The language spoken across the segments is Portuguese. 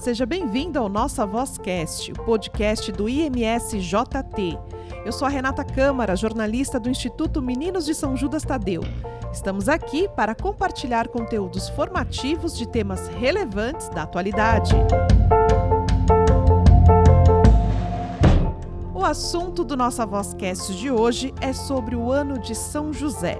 seja bem-vindo ao Nossa Vozcast, o podcast do IMS JT. Eu sou a Renata Câmara, jornalista do Instituto Meninos de São Judas Tadeu. Estamos aqui para compartilhar conteúdos formativos de temas relevantes da atualidade. O assunto do Nossa Vozcast de hoje é sobre o ano de São José.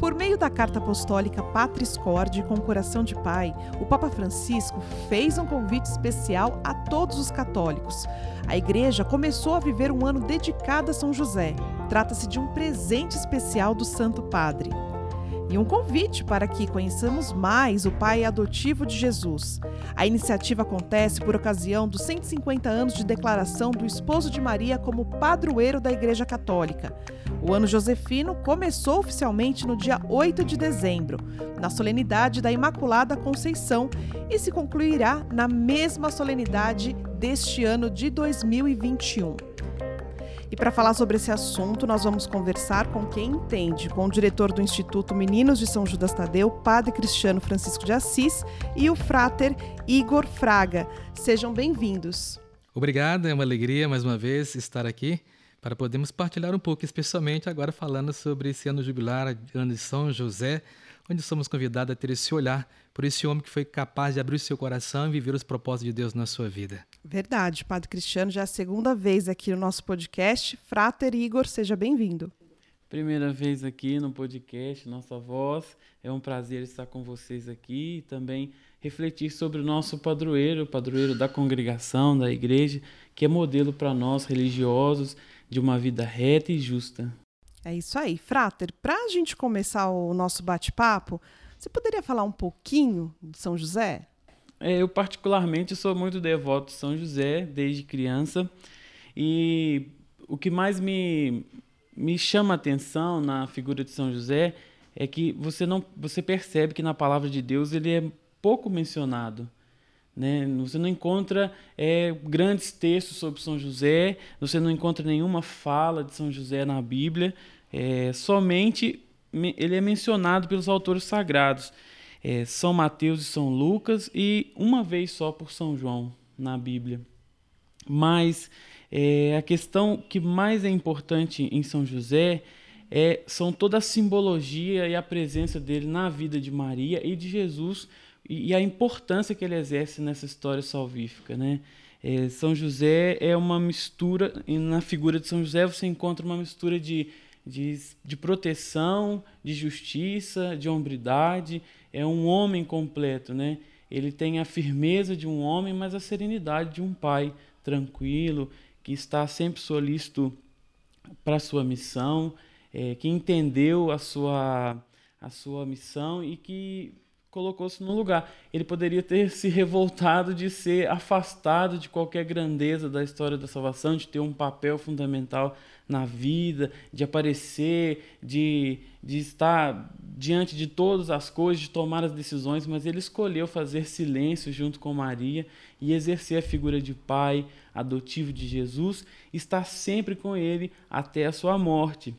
Por meio da carta apostólica Patris Corde com Coração de Pai, o Papa Francisco fez um convite especial a todos os católicos. A igreja começou a viver um ano dedicado a São José. Trata-se de um presente especial do Santo Padre e um convite para que conheçamos mais o pai adotivo de Jesus. A iniciativa acontece por ocasião dos 150 anos de declaração do esposo de Maria como padroeiro da Igreja Católica. O ano josefino começou oficialmente no dia 8 de dezembro, na solenidade da Imaculada Conceição, e se concluirá na mesma solenidade deste ano de 2021. E para falar sobre esse assunto, nós vamos conversar com quem entende, com o diretor do Instituto Meninos de São Judas Tadeu, Padre Cristiano Francisco de Assis, e o frater Igor Fraga. Sejam bem-vindos. Obrigado, é uma alegria mais uma vez estar aqui para podermos partilhar um pouco, especialmente agora falando sobre esse ano jubilar, ano de São José, onde somos convidados a ter esse olhar por esse homem que foi capaz de abrir o seu coração e viver os propósitos de Deus na sua vida. Verdade, Padre Cristiano, já é a segunda vez aqui no nosso podcast. Frater Igor, seja bem-vindo. Primeira vez aqui no podcast Nossa Voz. É um prazer estar com vocês aqui e também refletir sobre o nosso padroeiro, o padroeiro da congregação, da igreja, que é modelo para nós religiosos de uma vida reta e justa. É isso aí. Frater, para a gente começar o nosso bate-papo, você poderia falar um pouquinho de São José? É, eu, particularmente, sou muito devoto de São José desde criança. E o que mais me, me chama a atenção na figura de São José é que você, não, você percebe que na palavra de Deus ele é pouco mencionado. Né? Você não encontra é, grandes textos sobre São José, você não encontra nenhuma fala de São José na Bíblia, é, somente ele é mencionado pelos autores sagrados, é, São Mateus e São Lucas, e uma vez só por São João na Bíblia. Mas é, a questão que mais é importante em São José é, são toda a simbologia e a presença dele na vida de Maria e de Jesus e, e a importância que ele exerce nessa história salvífica, né? É, São José é uma mistura, na figura de São José você encontra uma mistura de de, de proteção, de justiça, de hombridade. É um homem completo, né? Ele tem a firmeza de um homem, mas a serenidade de um pai tranquilo, que está sempre solícito para a sua missão, é, que entendeu a sua, a sua missão e que colocou-se no lugar. Ele poderia ter se revoltado de ser afastado de qualquer grandeza da história da salvação, de ter um papel fundamental na vida, de aparecer, de, de estar diante de todas as coisas, de tomar as decisões, mas ele escolheu fazer silêncio junto com Maria e exercer a figura de pai adotivo de Jesus, estar sempre com ele até a sua morte.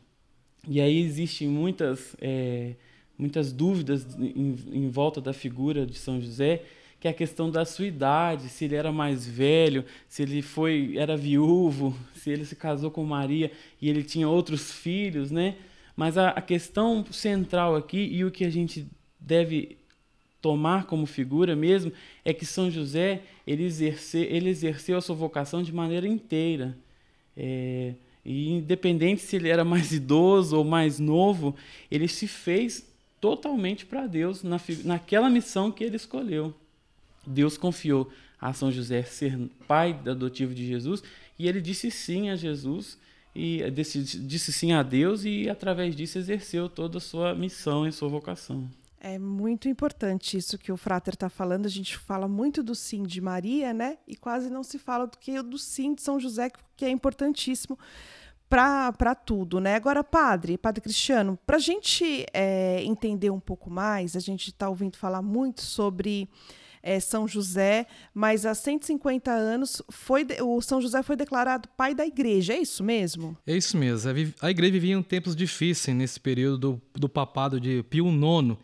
E aí existem muitas. É, muitas dúvidas em, em volta da figura de São José, que é a questão da sua idade, se ele era mais velho, se ele foi era viúvo, se ele se casou com Maria e ele tinha outros filhos, né? Mas a, a questão central aqui e o que a gente deve tomar como figura mesmo é que São José ele, exerce, ele exerceu a sua vocação de maneira inteira. É, e independente se ele era mais idoso ou mais novo, ele se fez totalmente para Deus na, naquela missão que ele escolheu. Deus confiou a São José ser pai adotivo de Jesus e ele disse sim a Jesus e disse, disse sim a Deus e através disso exerceu toda a sua missão e sua vocação. É muito importante isso que o Frater está falando. A gente fala muito do sim de Maria, né? E quase não se fala do que do sim de São José, que é importantíssimo para tudo, né? Agora, padre, padre Cristiano, para a gente é, entender um pouco mais, a gente está ouvindo falar muito sobre é, São José, mas há 150 anos foi o São José foi declarado pai da igreja, é isso mesmo? É isso mesmo. A igreja vivia em tempos difíceis nesse período do, do papado de Pio IX,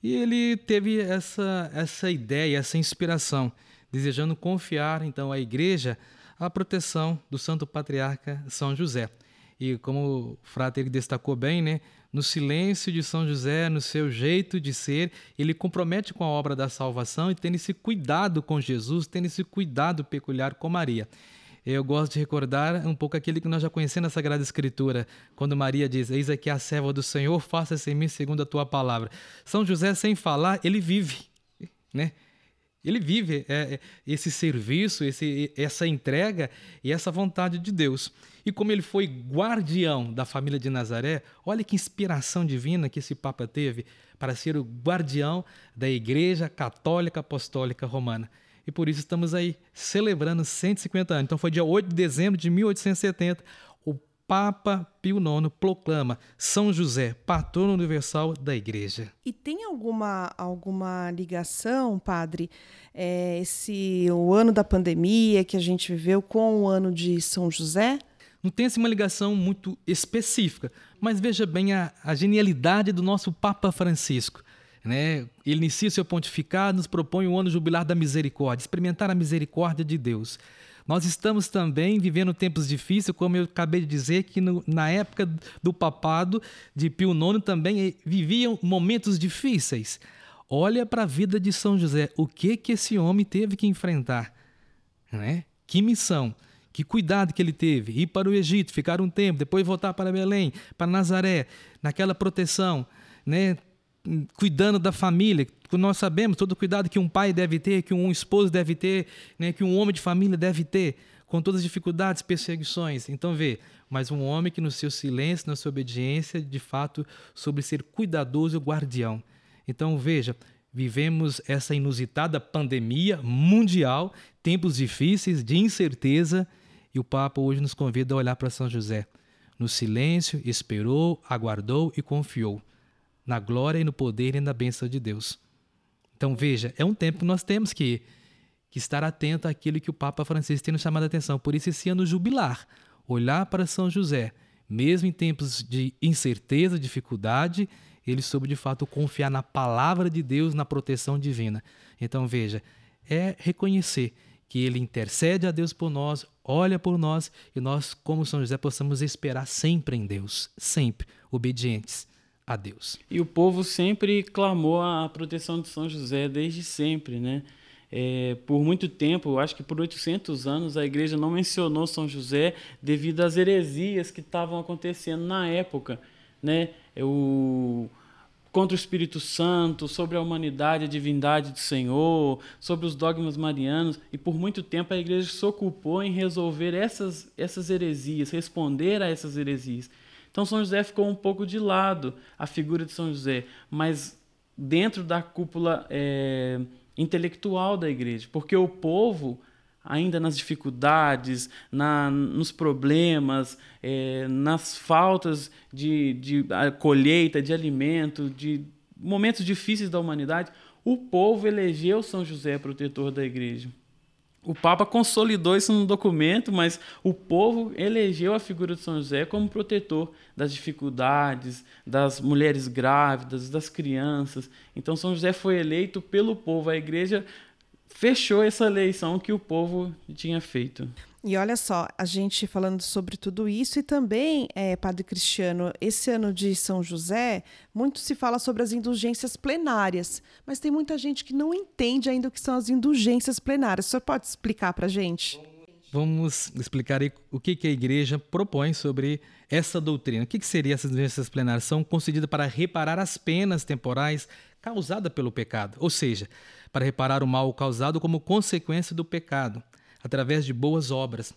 e ele teve essa, essa ideia, essa inspiração desejando confiar então à igreja a proteção do Santo Patriarca São José. E como o frater destacou bem, né, no silêncio de São José, no seu jeito de ser, ele compromete com a obra da salvação e tendo esse cuidado com Jesus, tendo esse cuidado peculiar com Maria. Eu gosto de recordar um pouco aquele que nós já conhecemos na Sagrada Escritura, quando Maria diz: Eis aqui a serva do Senhor, faça-se em mim segundo a tua palavra. São José, sem falar, ele vive, né? Ele vive é, é, esse serviço, esse, essa entrega e essa vontade de Deus. E como ele foi guardião da família de Nazaré, olha que inspiração divina que esse Papa teve para ser o guardião da Igreja Católica Apostólica Romana. E por isso estamos aí celebrando 150 anos. Então foi dia 8 de dezembro de 1870, Papa Pio IX proclama São José, patrono universal da Igreja. E tem alguma, alguma ligação, padre, é, esse o ano da pandemia que a gente viveu com o ano de São José? Não tem assim, uma ligação muito específica, mas veja bem a, a genialidade do nosso Papa Francisco. Né? Ele inicia seu pontificado, nos propõe o ano jubilar da misericórdia, experimentar a misericórdia de Deus. Nós estamos também vivendo tempos difíceis, como eu acabei de dizer, que no, na época do papado de Pio IX também viviam momentos difíceis. Olha para a vida de São José, o que que esse homem teve que enfrentar, né? Que missão, que cuidado que ele teve, ir para o Egito, ficar um tempo, depois voltar para Belém, para Nazaré, naquela proteção, né? Cuidando da família. Nós sabemos todo o cuidado que um pai deve ter, que um esposo deve ter, né, que um homem de família deve ter, com todas as dificuldades, perseguições. Então, vê, mas um homem que no seu silêncio, na sua obediência, de fato, sobre ser cuidadoso e guardião. Então, veja, vivemos essa inusitada pandemia mundial, tempos difíceis, de incerteza, e o Papa hoje nos convida a olhar para São José. No silêncio, esperou, aguardou e confiou na glória e no poder e na bênção de Deus. Então veja, é um tempo que nós temos que, que estar atento àquilo que o Papa Francisco tem nos chamado a atenção. Por isso, esse ano jubilar, olhar para São José, mesmo em tempos de incerteza, dificuldade, ele soube de fato confiar na palavra de Deus, na proteção divina. Então veja, é reconhecer que ele intercede a Deus por nós, olha por nós e nós, como São José, possamos esperar sempre em Deus, sempre obedientes a Deus. E o povo sempre clamou a proteção de São José, desde sempre, né? É, por muito tempo, acho que por 800 anos, a igreja não mencionou São José devido às heresias que estavam acontecendo na época, né? O contra o Espírito Santo, sobre a humanidade, a divindade do Senhor, sobre os dogmas marianos, e por muito tempo a igreja se ocupou em resolver essas, essas heresias, responder a essas heresias. Então São José ficou um pouco de lado, a figura de São José, mas dentro da cúpula é, intelectual da igreja, porque o povo ainda nas dificuldades, na, nos problemas, é, nas faltas de, de colheita, de alimento, de momentos difíceis da humanidade, o povo elegeu São José protetor da igreja. O Papa consolidou isso no documento, mas o povo elegeu a figura de São José como protetor das dificuldades, das mulheres grávidas, das crianças. Então, São José foi eleito pelo povo. A igreja fechou essa eleição que o povo tinha feito. E olha só, a gente falando sobre tudo isso e também, é, Padre Cristiano, esse ano de São José, muito se fala sobre as indulgências plenárias, mas tem muita gente que não entende ainda o que são as indulgências plenárias. O senhor pode explicar para a gente? Vamos explicar aí o que, que a igreja propõe sobre essa doutrina. O que, que seriam essas indulgências plenárias? São concedidas para reparar as penas temporais causadas pelo pecado, ou seja, para reparar o mal causado como consequência do pecado através de boas obras.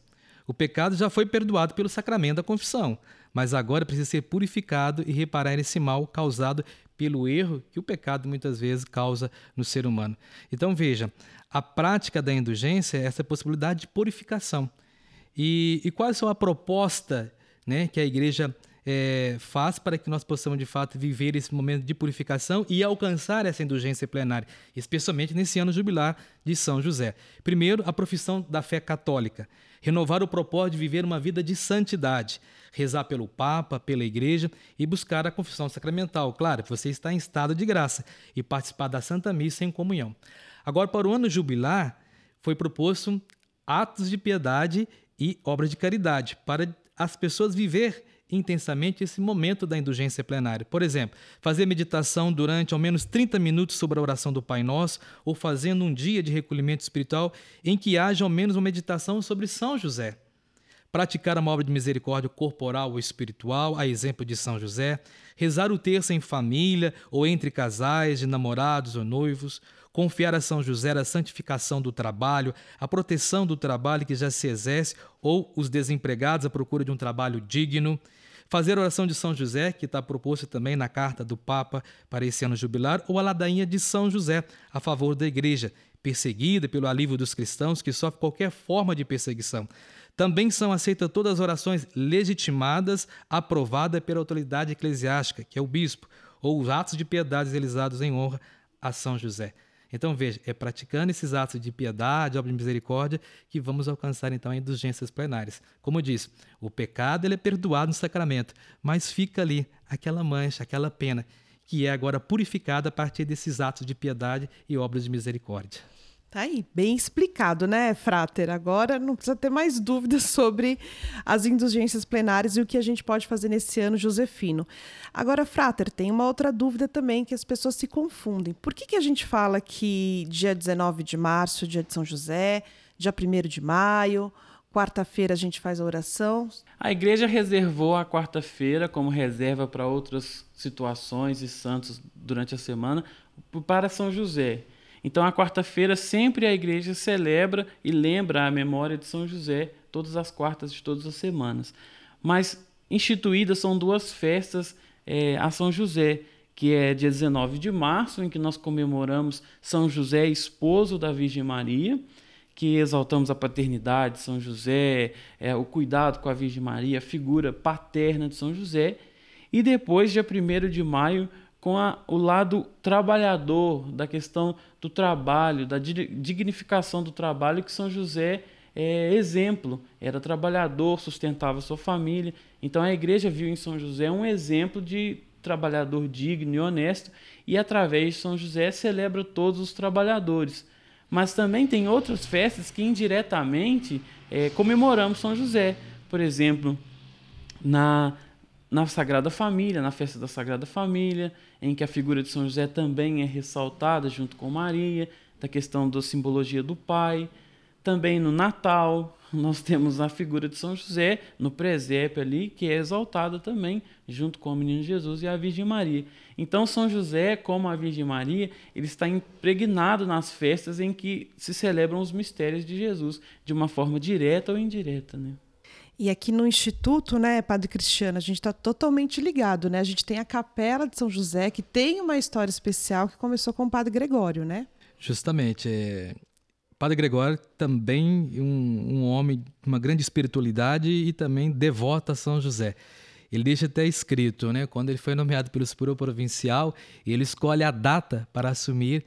O pecado já foi perdoado pelo sacramento da confissão, mas agora precisa ser purificado e reparar esse mal causado pelo erro que o pecado muitas vezes causa no ser humano. Então veja, a prática da indulgência é essa possibilidade de purificação. E, e quais são a proposta né, que a igreja é, faz para que nós possamos de fato viver esse momento de purificação e alcançar essa indulgência plenária, especialmente nesse ano jubilar de São José. Primeiro, a profissão da fé católica, renovar o propósito de viver uma vida de santidade, rezar pelo Papa, pela Igreja e buscar a confissão sacramental. Claro, você está em estado de graça e participar da Santa Missa em comunhão. Agora, para o ano jubilar, foi proposto atos de piedade e obras de caridade para as pessoas viver intensamente esse momento da indulgência plenária. Por exemplo, fazer meditação durante ao menos 30 minutos sobre a oração do Pai Nosso, ou fazendo um dia de recolhimento espiritual em que haja ao menos uma meditação sobre São José. Praticar uma obra de misericórdia corporal ou espiritual, a exemplo de São José, rezar o terço em família ou entre casais, de namorados ou noivos, confiar a São José a santificação do trabalho, a proteção do trabalho que já se exerce ou os desempregados à procura de um trabalho digno, fazer a oração de São José, que está proposta também na carta do Papa para esse ano jubilar, ou a ladainha de São José a favor da Igreja, perseguida pelo alívio dos cristãos que sofrem qualquer forma de perseguição. Também são aceitas todas as orações legitimadas, aprovadas pela autoridade eclesiástica, que é o bispo, ou os atos de piedade realizados em honra a São José. Então veja, é praticando esses atos de piedade, obra de misericórdia, que vamos alcançar então indulgências plenárias. Como disse, o pecado ele é perdoado no sacramento, mas fica ali aquela mancha, aquela pena, que é agora purificada a partir desses atos de piedade e obras de misericórdia. Tá aí, bem explicado, né, Frater? Agora não precisa ter mais dúvidas sobre as indulgências plenárias e o que a gente pode fazer nesse ano josefino. Agora, Frater, tem uma outra dúvida também que as pessoas se confundem. Por que, que a gente fala que dia 19 de março dia de São José, dia 1 de maio, quarta-feira a gente faz a oração? A igreja reservou a quarta-feira como reserva para outras situações e santos durante a semana para São José. Então, a quarta-feira, sempre a igreja celebra e lembra a memória de São José, todas as quartas de todas as semanas. Mas instituídas são duas festas é, a São José, que é dia 19 de março, em que nós comemoramos São José, esposo da Virgem Maria, que exaltamos a paternidade de São José, é, o cuidado com a Virgem Maria, a figura paterna de São José. E depois, dia 1 de maio, com a, o lado trabalhador, da questão do trabalho, da dignificação do trabalho, que São José é exemplo, era trabalhador, sustentava sua família. Então a igreja viu em São José um exemplo de trabalhador digno e honesto, e através de São José celebra todos os trabalhadores. Mas também tem outras festas que indiretamente é, comemoramos São José. Por exemplo, na na Sagrada Família, na festa da Sagrada Família, em que a figura de São José também é ressaltada junto com Maria, da questão da simbologia do Pai. Também no Natal, nós temos a figura de São José no presépio ali, que é exaltada também, junto com o menino Jesus e a Virgem Maria. Então, São José, como a Virgem Maria, ele está impregnado nas festas em que se celebram os mistérios de Jesus, de uma forma direta ou indireta. Né? E aqui no Instituto, né, Padre Cristiano, a gente está totalmente ligado, né? A gente tem a Capela de São José, que tem uma história especial que começou com o Padre Gregório, né? Justamente. É... Padre Gregório também um, um homem de uma grande espiritualidade e também devoto a São José. Ele deixa até escrito, né? Quando ele foi nomeado pelo Superior Provincial, ele escolhe a data para assumir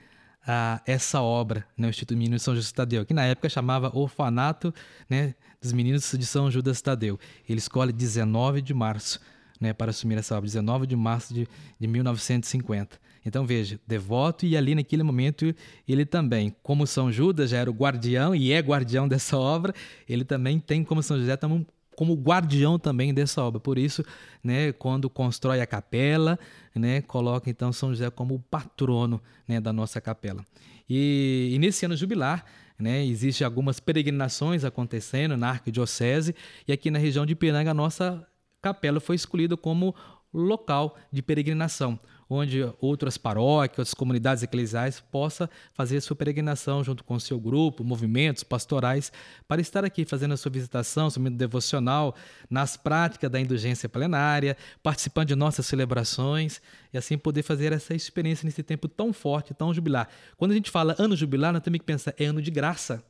a, essa obra, né, o Instituto Menino de São Judas Tadeu, que na época chamava Orfanato né, dos Meninos de São Judas Tadeu. Ele escolhe 19 de março né, para assumir essa obra, 19 de março de, de 1950. Então veja, devoto e ali naquele momento ele também, como São Judas já era o guardião e é guardião dessa obra, ele também tem como São José também como guardião também dessa obra. Por isso, né, quando constrói a capela, né, coloca então São José como patrono né, da nossa capela. E, e nesse ano jubilar, né, existem algumas peregrinações acontecendo na arquidiocese e aqui na região de Piranga a nossa capela foi escolhida como local de peregrinação onde outras paróquias, outras comunidades eclesiais possa fazer sua peregrinação junto com o seu grupo, movimentos pastorais, para estar aqui fazendo a sua visitação, seu momento devocional, nas práticas da indulgência plenária, participando de nossas celebrações e assim poder fazer essa experiência nesse tempo tão forte, tão jubilar. Quando a gente fala ano jubilar, nós temos que pensar, é ano de graça,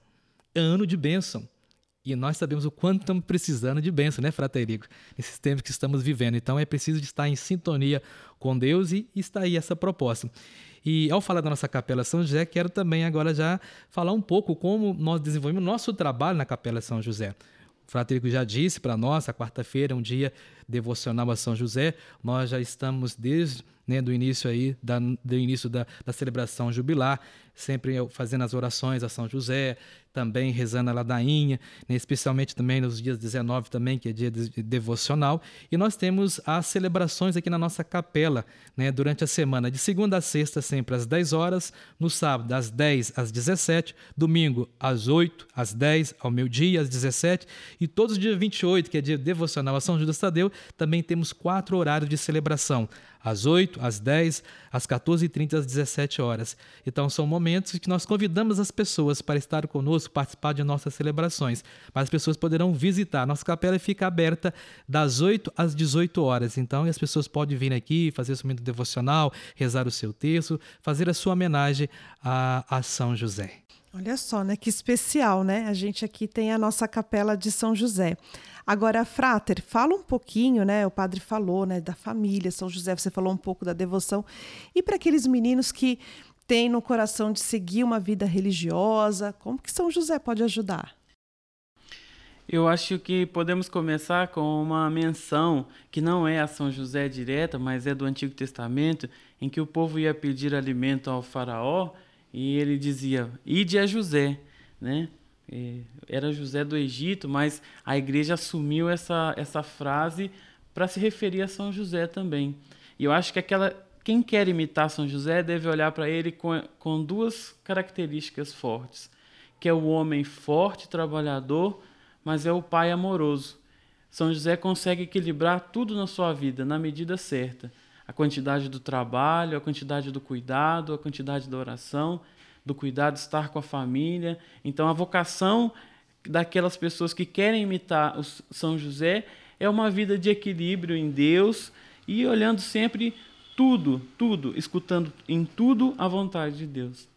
é ano de bênção. E nós sabemos o quanto estamos precisando de bênção, né, Fraterico? Nesses tempos que estamos vivendo. Então é preciso estar em sintonia com Deus e está aí essa proposta. E ao falar da nossa Capela São José, quero também agora já falar um pouco como nós desenvolvemos nosso trabalho na Capela São José. O Fraterico já disse para nós, a quarta-feira é um dia devocional a São José. Nós já estamos desde né, do início aí da, do início da, da celebração jubilar, sempre fazendo as orações a São José, também rezando a ladainha, né, especialmente também nos dias 19 também, que é dia de, de devocional. E nós temos as celebrações aqui na nossa capela, né, durante a semana, de segunda a sexta, sempre às 10 horas, no sábado, das 10 às 17, domingo às 8, às 10, ao meio-dia, às 17, e todos os dias 28, que é dia devocional a São Judas Tadeu, também temos quatro horários de celebração às 8, às 10, às 14h30 às 17 horas. Então são momentos que nós convidamos as pessoas para estar conosco, participar de nossas celebrações. Mas as pessoas poderão visitar. Nossa capela fica aberta das 8 às 18 horas. Então as pessoas podem vir aqui, fazer seu momento devocional, rezar o seu texto, fazer a sua homenagem a, a São José. Olha só, né? Que especial, né? A gente aqui tem a nossa capela de São José. Agora, Frater, fala um pouquinho, né? O padre falou, né, da família, São José, você falou um pouco da devoção. E para aqueles meninos que têm no coração de seguir uma vida religiosa, como que São José pode ajudar? Eu acho que podemos começar com uma menção que não é a São José direta, mas é do Antigo Testamento, em que o povo ia pedir alimento ao faraó e ele dizia: "Ide a José", né? Era José do Egito, mas a igreja assumiu essa, essa frase para se referir a São José também. E eu acho que aquela quem quer imitar São José deve olhar para ele com, com duas características fortes, que é o homem forte, trabalhador, mas é o pai amoroso. São José consegue equilibrar tudo na sua vida na medida certa. A quantidade do trabalho, a quantidade do cuidado, a quantidade da oração do cuidado, estar com a família. Então, a vocação daquelas pessoas que querem imitar o São José é uma vida de equilíbrio em Deus e olhando sempre tudo, tudo, escutando em tudo a vontade de Deus.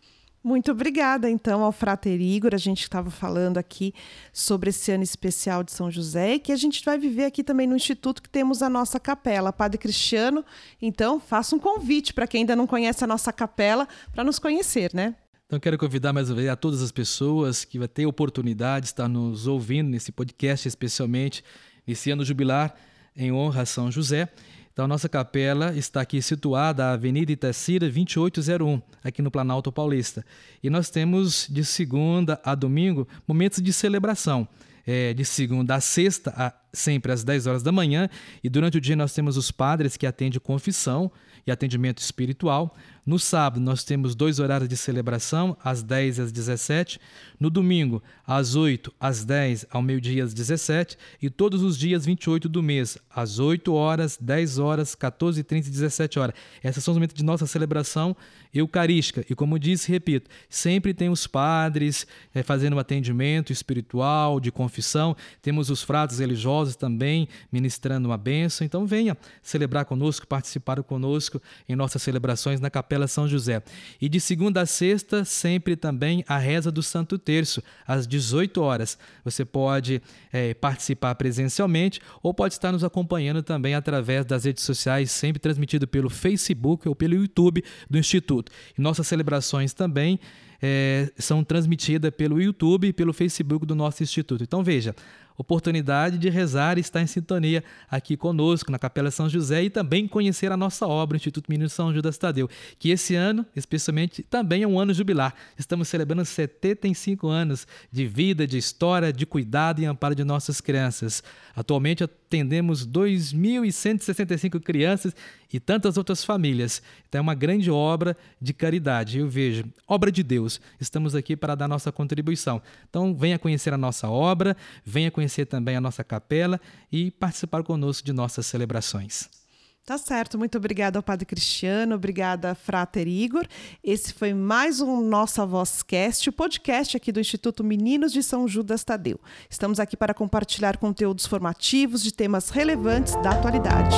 Muito obrigada, então, ao Frater Igor. A gente estava falando aqui sobre esse ano especial de São José e que a gente vai viver aqui também no Instituto que temos a nossa capela. Padre Cristiano, então, faça um convite para quem ainda não conhece a nossa capela para nos conhecer, né? Então quero convidar mais uma vez a todas as pessoas que vai ter oportunidade de estar nos ouvindo nesse podcast, especialmente nesse ano jubilar em honra a São José. Então, a nossa capela está aqui situada na Avenida Itacira 2801, aqui no Planalto Paulista. E nós temos de segunda a domingo momentos de celebração. É, de segunda a sexta, a, sempre às 10 horas da manhã, e durante o dia nós temos os padres que atendem confissão e atendimento espiritual. No sábado, nós temos dois horários de celebração, às 10 e às 17. No domingo, às 8, às 10, ao meio-dia, às 17. E todos os dias 28 do mês, às 8 horas, 10 horas, 14, 30 e 17 horas. Esses são os momentos de nossa celebração eucarística. E como disse, repito, sempre tem os padres é, fazendo um atendimento espiritual, de confissão. Temos os fratos religiosos também ministrando uma bênção. Então venha celebrar conosco, participar conosco em nossas celebrações na Capela Capela São José. E de segunda a sexta, sempre também a reza do Santo Terço, às 18 horas. Você pode é, participar presencialmente ou pode estar nos acompanhando também através das redes sociais, sempre transmitido pelo Facebook ou pelo YouTube do Instituto. E nossas celebrações também é, são transmitidas pelo YouTube e pelo Facebook do nosso Instituto. Então veja, oportunidade de rezar e estar em sintonia aqui conosco na Capela São José e também conhecer a nossa obra, Instituto Menino São Judas Tadeu, que esse ano, especialmente, também é um ano jubilar. Estamos celebrando 75 anos de vida, de história, de cuidado e amparo de nossas crianças. Atualmente atendemos 2.165 crianças e tantas outras famílias. Então é uma grande obra de caridade. Eu vejo, obra de Deus. Estamos aqui para dar nossa contribuição. Então venha conhecer a nossa obra, venha conhecer também a nossa capela e participar conosco de nossas celebrações. Tá certo, muito obrigada ao Padre Cristiano, obrigada Frater Igor. Esse foi mais um Nossa Voz Cast, o podcast aqui do Instituto Meninos de São Judas Tadeu. Estamos aqui para compartilhar conteúdos formativos de temas relevantes da atualidade.